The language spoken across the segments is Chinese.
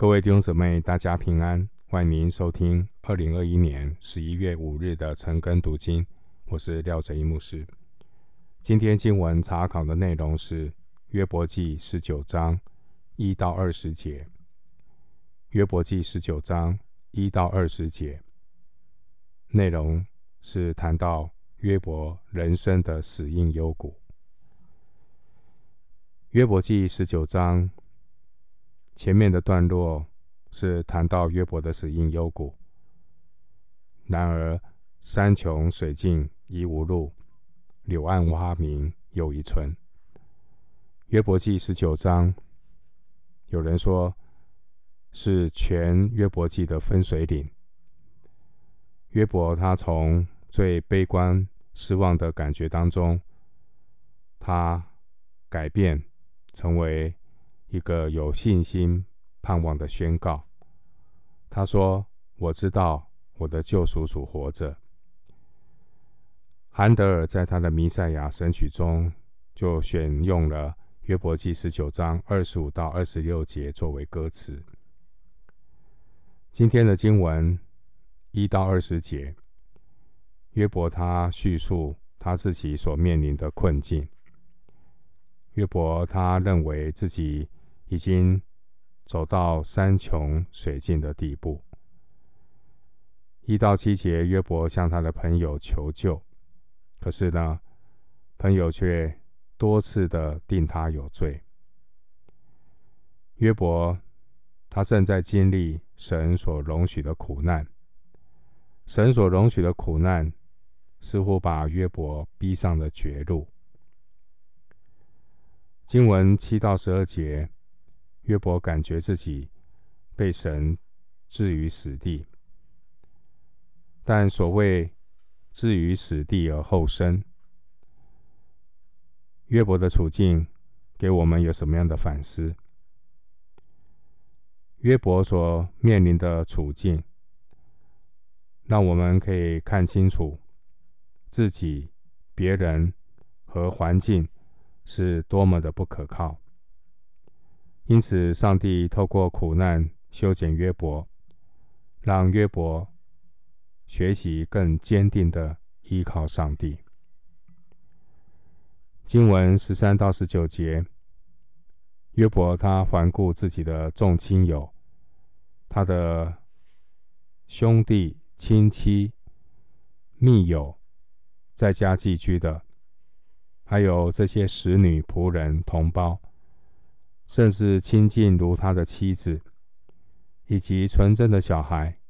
各位弟兄姊妹，大家平安，欢迎您收听二零二一年十一月五日的晨更读经。我是廖哲一牧师。今天经文查考的内容是约伯记十九章一到二十节。约伯记十九章一到二十节内容是谈到约伯人生的死荫幽谷。约伯记十九章。前面的段落是谈到约伯的死因幽谷，然而山穷水尽疑无路，柳暗花明又一村。约伯记十九章，有人说是全约伯记的分水岭。约伯他从最悲观失望的感觉当中，他改变成为。一个有信心、盼望的宣告。他说：“我知道我的救赎主活着。”韩德尔在他的《弥赛亚神曲》中就选用了约伯记十九章二十五到二十六节作为歌词。今天的经文一到二十节，约伯他叙述他自己所面临的困境。约伯他认为自己。已经走到山穷水尽的地步。一到七节，约伯向他的朋友求救，可是呢，朋友却多次的定他有罪。约伯他正在经历神所容许的苦难，神所容许的苦难似乎把约伯逼上了绝路。经文七到十二节。约伯感觉自己被神置于死地，但所谓置于死地而后生，约伯的处境给我们有什么样的反思？约伯所面临的处境，让我们可以看清楚自己、别人和环境是多么的不可靠。因此，上帝透过苦难修剪约伯，让约伯学习更坚定的依靠上帝。经文十三到十九节，约伯他环顾自己的众亲友，他的兄弟、亲戚、密友，在家寄居的，还有这些使女、仆人、同胞。甚至亲近如他的妻子，以及纯真的小孩，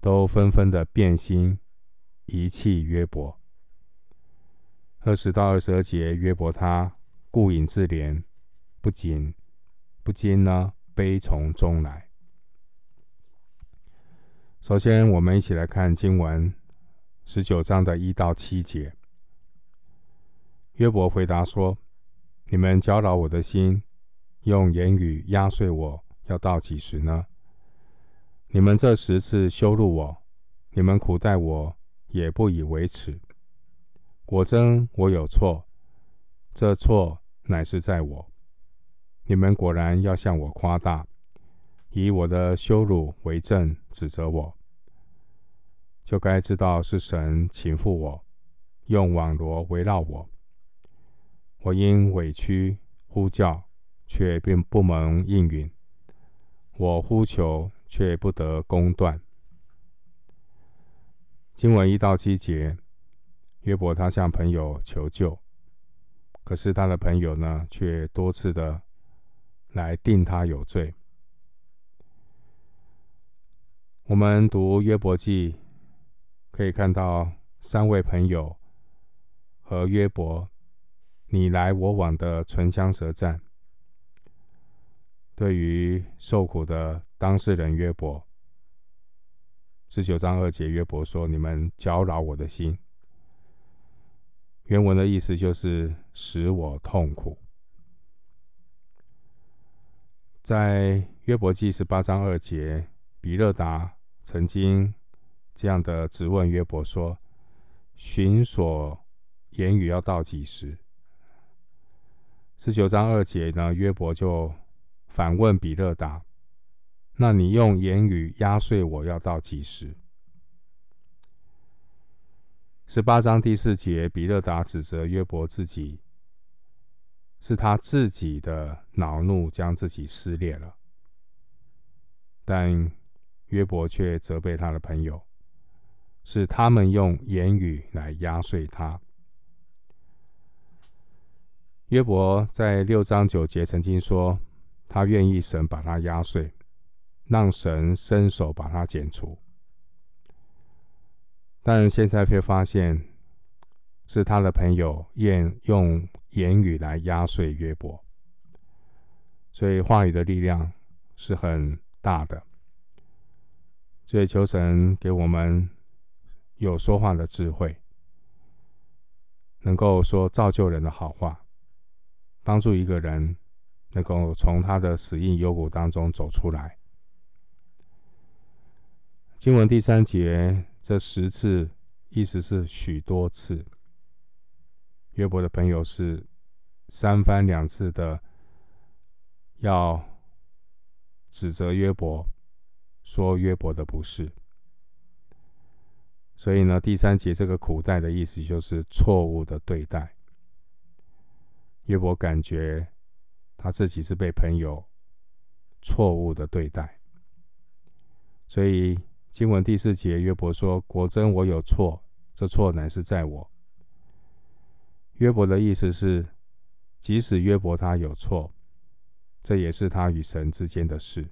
都纷纷的变心，遗弃约伯。二十到二十二节，约伯他顾影自怜，不仅不禁呢，悲从中来。首先，我们一起来看经文十九章的一到七节。约伯回答说：“你们搅扰我的心。”用言语压碎我，要到几时呢？你们这十次羞辱我，你们苦待我，也不以为耻。果真我有错，这错乃是在我。你们果然要向我夸大，以我的羞辱为证，指责我，就该知道是神情负我，用网罗围绕我。我因委屈呼叫。却并不蒙应允，我呼求却不得公断。经文一到七节，约伯他向朋友求救，可是他的朋友呢，却多次的来定他有罪。我们读约伯记，可以看到三位朋友和约伯你来我往的唇枪舌战。对于受苦的当事人约伯，十九章二节，约伯说：“你们搅扰我的心。”原文的意思就是使我痛苦。在约伯记十八章二节，比勒达曾经这样的质问约伯说：“寻索言语要到几时？”十九章二节呢，约伯就。反问比勒达，那你用言语压碎我要到几时？十八章第四节，比勒达指责约伯自己，是他自己的恼怒将自己撕裂了，但约伯却责备他的朋友，是他们用言语来压碎他。约伯在六章九节曾经说，他愿意神把他压碎，让神伸手把他剪除。但现在却发现，是他的朋友愿用言语来压碎约伯，所以话语的力量是很大的。所以求神给我们有说话的智慧，能够说造就人的好话。帮助一个人能够从他的死荫幽谷当中走出来。经文第三节，这十次意思是许多次。约伯的朋友是三番两次的要指责约伯，说约伯的不是。所以呢，第三节这个苦待的意思就是错误的对待。约伯感觉他自己是被朋友错误的对待，所以经文第四节，约伯说：“果真我有错，这错乃是在我。”约伯的意思是，即使约伯他有错，这也是他与神之间的事。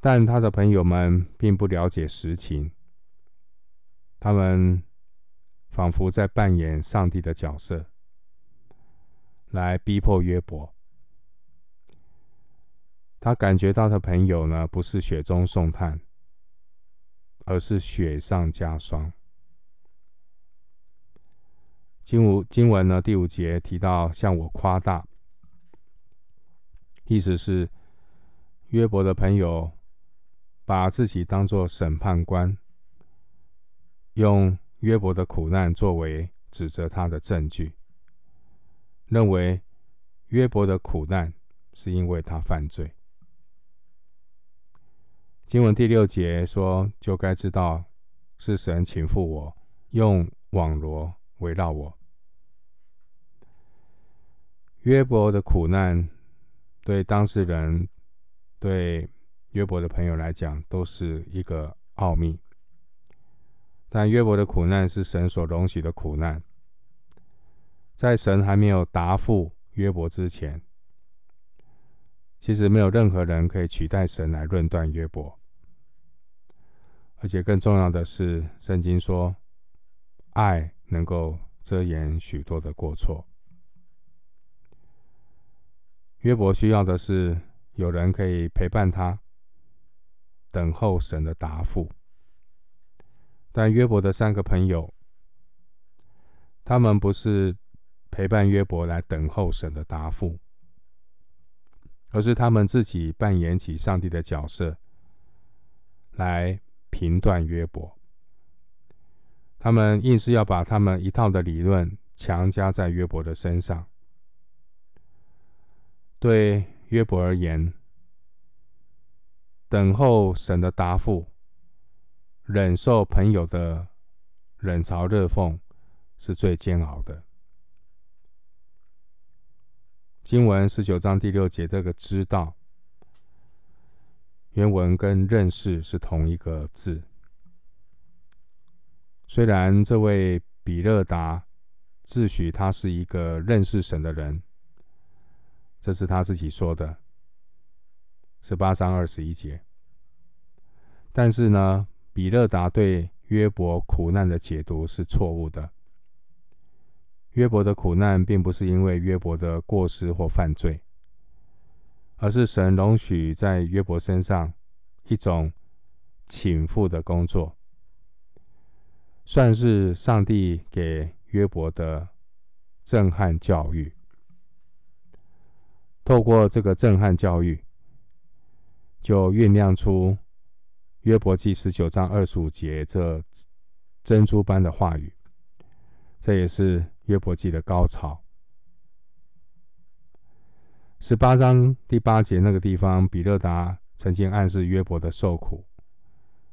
但他的朋友们并不了解实情，他们仿佛在扮演上帝的角色。来逼迫约伯，他感觉到的朋友呢，不是雪中送炭，而是雪上加霜。经文经文呢，第五节提到向我夸大，意思是约伯的朋友把自己当作审判官，用约伯的苦难作为指责他的证据。认为约伯的苦难是因为他犯罪。经文第六节说：“就该知道是神倾覆我，用网罗围绕我。”约伯的苦难对当事人、对约伯的朋友来讲都是一个奥秘，但约伯的苦难是神所容许的苦难。在神还没有答复约伯之前，其实没有任何人可以取代神来论断约伯。而且更重要的是，圣经说，爱能够遮掩许多的过错。约伯需要的是有人可以陪伴他，等候神的答复。但约伯的三个朋友，他们不是。陪伴约伯来等候神的答复，而是他们自己扮演起上帝的角色，来评断约伯。他们硬是要把他们一套的理论强加在约伯的身上。对约伯而言，等候神的答复，忍受朋友的冷嘲热讽，是最煎熬的。经文十九章第六节，这个“知道”原文跟“认识”是同一个字。虽然这位比勒达自诩他是一个认识神的人，这是他自己说的，十八章二十一节。但是呢，比勒达对约伯苦难的解读是错误的。约伯的苦难并不是因为约伯的过失或犯罪，而是神容许在约伯身上一种倾覆的工作，算是上帝给约伯的震撼教育。透过这个震撼教育，就酝酿出约伯记十九章二十五节这珍珠般的话语，这也是。约伯记的高潮，十八章第八节那个地方，比勒达曾经暗示约伯的受苦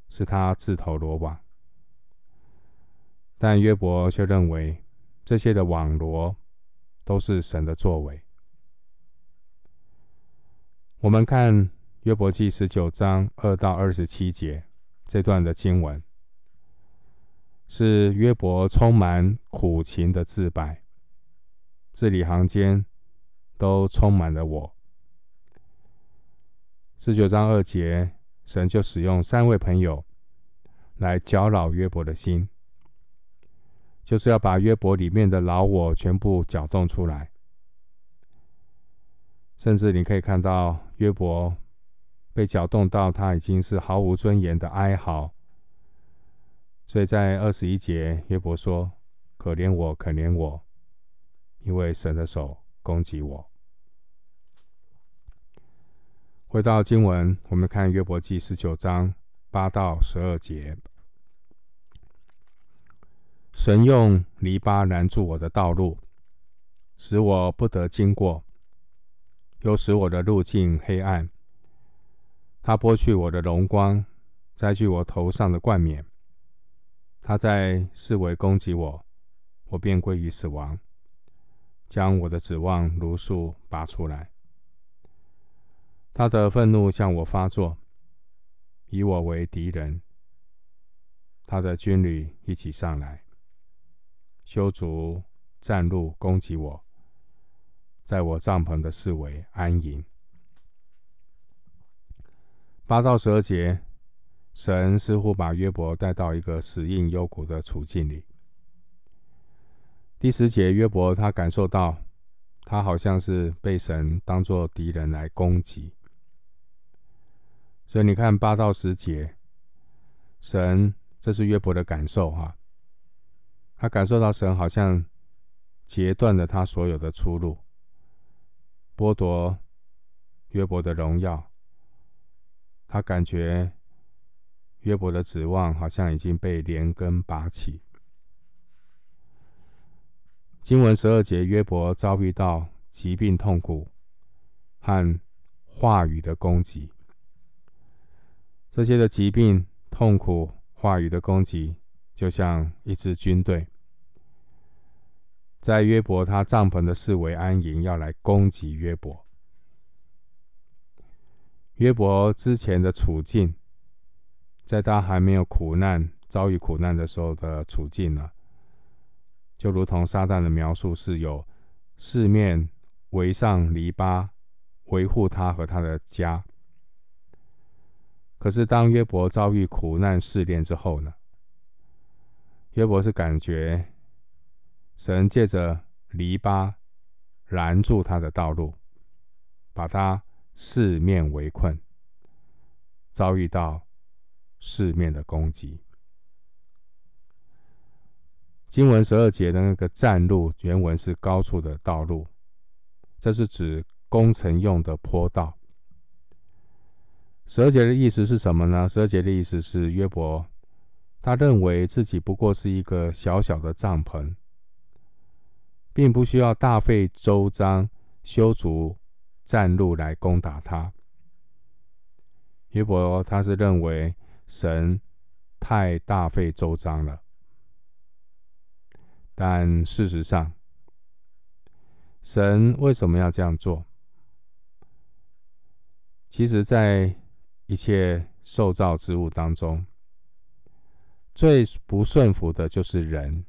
是他自投罗网，但约伯却认为这些的网罗都是神的作为。我们看约伯记十九章二到二十七节这段的经文，是约伯充满苦情的自白，字里行间。都充满了我。十九章二节，神就使用三位朋友来搅扰约伯的心，就是要把约伯里面的老我全部搅动出来。甚至你可以看到约伯被搅动到他已经是毫无尊严的哀嚎。所以在二十一节，约伯说：“可怜我，可怜我，因为神的手攻击我。”回到经文，我们看约伯记十九章八到十二节。神用篱笆拦住我的道路，使我不得经过；又使我的路径黑暗。他剥去我的荣光，摘去我头上的冠冕。他在四围攻击我，我便归于死亡，将我的指望如数拔出来。他的愤怒向我发作，以我为敌人。他的军旅一起上来，修筑战路攻击我，在我帐篷的四围安营。八到十二节，神似乎把约伯带到一个死硬幽谷的处境里。第十节，约伯他感受到，他好像是被神当作敌人来攻击。所以你看八到十节，神，这是约伯的感受哈，他感受到神好像截断了他所有的出路，剥夺约伯的荣耀，他感觉约伯的指望好像已经被连根拔起。经文十二节，约伯遭遇到疾病、痛苦和话语的攻击。这些的疾病、痛苦、话语的攻击，就像一支军队，在约伯他帐篷的四围安营，要来攻击约伯。约伯之前的处境，在他还没有苦难、遭遇苦难的时候的处境呢，就如同撒旦的描述，是有四面围上篱笆，维护他和他的家。可是，当约伯遭遇苦难试炼之后呢？约伯是感觉神借着篱笆拦住他的道路，把他四面围困，遭遇到四面的攻击。经文十二节的那个战路，原文是高处的道路，这是指工程用的坡道。十二节的意思是什么呢？十二节的意思是约伯，他认为自己不过是一个小小的帐篷，并不需要大费周章修筑战路来攻打他。约伯他是认为神太大费周章了，但事实上，神为什么要这样做？其实，在一切受造之物当中，最不顺服的就是人。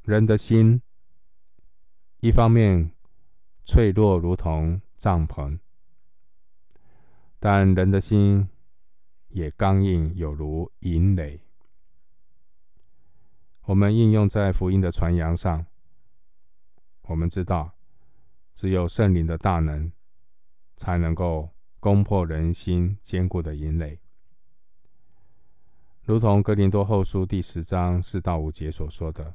人的心，一方面脆弱如同帐篷，但人的心也刚硬有如银垒。我们应用在福音的传扬上，我们知道，只有圣灵的大能才能够。攻破人心坚固的营垒，如同格林多后书第十章四到五节所说的：“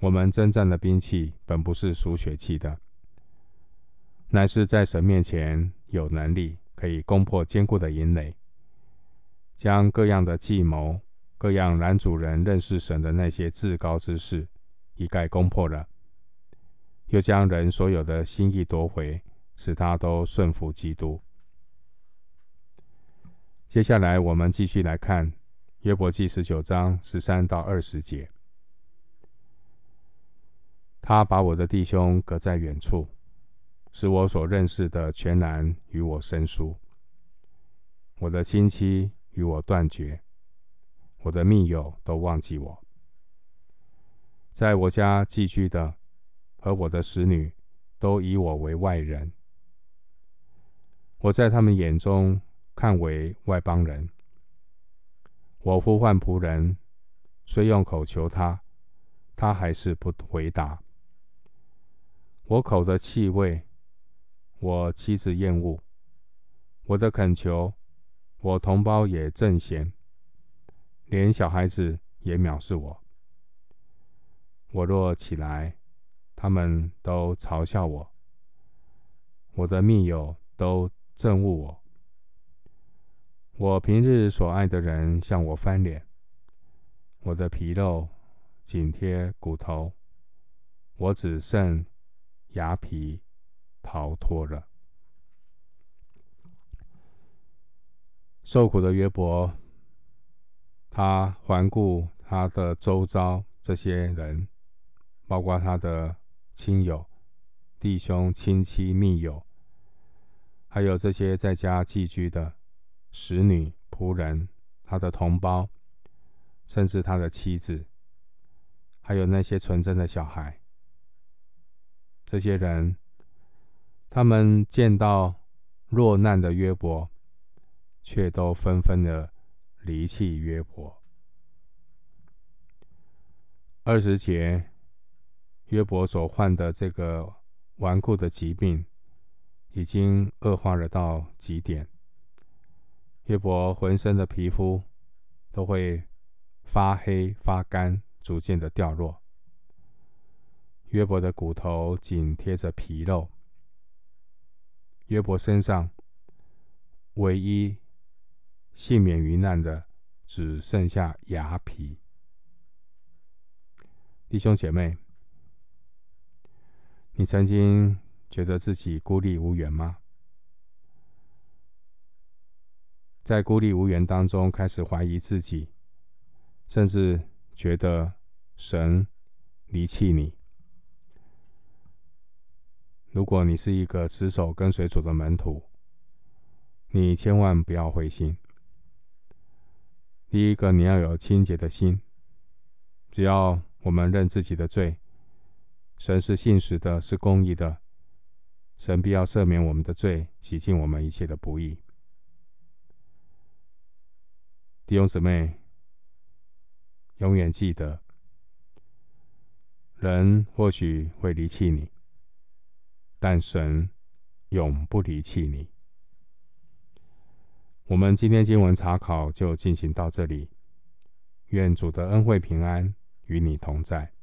我们征战的兵器本不是属血气的，乃是在神面前有能力，可以攻破坚固的营垒，将各样的计谋、各样拦阻人认识神的那些至高之事，一概攻破了，又将人所有的心意夺回，使他都顺服基督。接下来，我们继续来看约伯记十九章十三到二十节。他把我的弟兄隔在远处，使我所认识的全然与我生疏。我的亲戚与我断绝，我的密友都忘记我。在我家寄居的和我的使女，都以我为外人。我在他们眼中看为外邦人。我呼唤仆人，虽用口求他，他还是不回答。我口的气味，我妻子厌恶；我的恳求，我同胞也憎嫌，连小孩子也藐视我。我若起来，他们都嘲笑我；我的密友都憎恶我。我平日所爱的人向我翻脸，我的皮肉紧贴骨头，我只剩牙皮逃脱了。受苦的约伯，他环顾他的周遭这些人。包括他的亲友、弟兄、亲戚、密友，还有这些在家寄居的使女、仆人，他的同胞，甚至他的妻子，还有那些纯真的小孩。这些人，他们见到落难的约伯，却都纷纷的离弃约伯。二十节。约伯所患的这个顽固的疾病，已经恶化了到极点。约伯浑身的皮肤都会发黑发干，逐渐的掉落。约伯的骨头紧贴着皮肉。约伯身上唯一幸免于难的，只剩下牙皮。弟兄姐妹。你曾经觉得自己孤立无援吗？在孤立无援当中，开始怀疑自己，甚至觉得神离弃你。如果你是一个持守跟随主的门徒，你千万不要灰心。第一个，你要有清洁的心。只要我们认自己的罪。神是信实的，是公义的，神必要赦免我们的罪，洗净我们一切的不义。弟兄姊妹，永远记得，人或许会离弃你，但神永不离弃你。我们今天经文查考就进行到这里，愿主的恩惠平安与你同在。